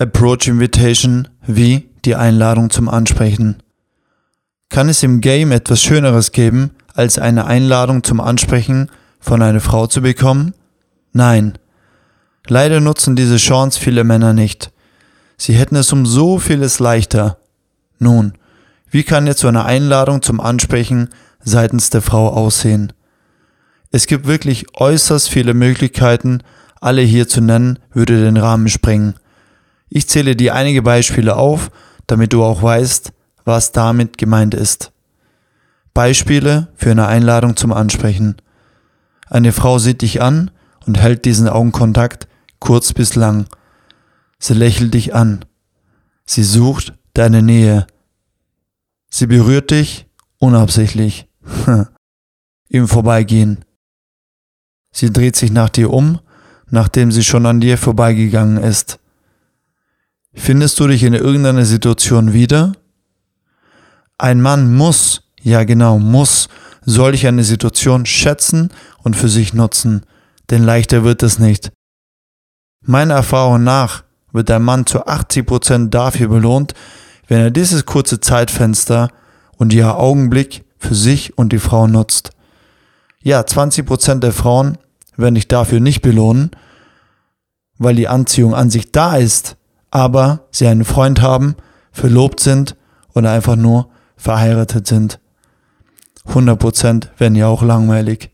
Approach Invitation wie die Einladung zum Ansprechen. Kann es im Game etwas Schöneres geben, als eine Einladung zum Ansprechen von einer Frau zu bekommen? Nein. Leider nutzen diese Chance viele Männer nicht. Sie hätten es um so vieles leichter. Nun, wie kann jetzt so eine Einladung zum Ansprechen seitens der Frau aussehen? Es gibt wirklich äußerst viele Möglichkeiten, alle hier zu nennen, würde den Rahmen sprengen. Ich zähle dir einige Beispiele auf, damit du auch weißt, was damit gemeint ist. Beispiele für eine Einladung zum Ansprechen. Eine Frau sieht dich an und hält diesen Augenkontakt kurz bis lang. Sie lächelt dich an. Sie sucht deine Nähe. Sie berührt dich unabsichtlich. Im Vorbeigehen. Sie dreht sich nach dir um, nachdem sie schon an dir vorbeigegangen ist. Findest du dich in irgendeiner Situation wieder? Ein Mann muss, ja genau, muss solch eine Situation schätzen und für sich nutzen, denn leichter wird es nicht. Meiner Erfahrung nach wird ein Mann zu 80% dafür belohnt, wenn er dieses kurze Zeitfenster und ihr Augenblick für sich und die Frau nutzt. Ja, 20% der Frauen werden dich dafür nicht belohnen, weil die Anziehung an sich da ist, aber sie einen Freund haben, verlobt sind oder einfach nur verheiratet sind. 100% werden ja auch langweilig.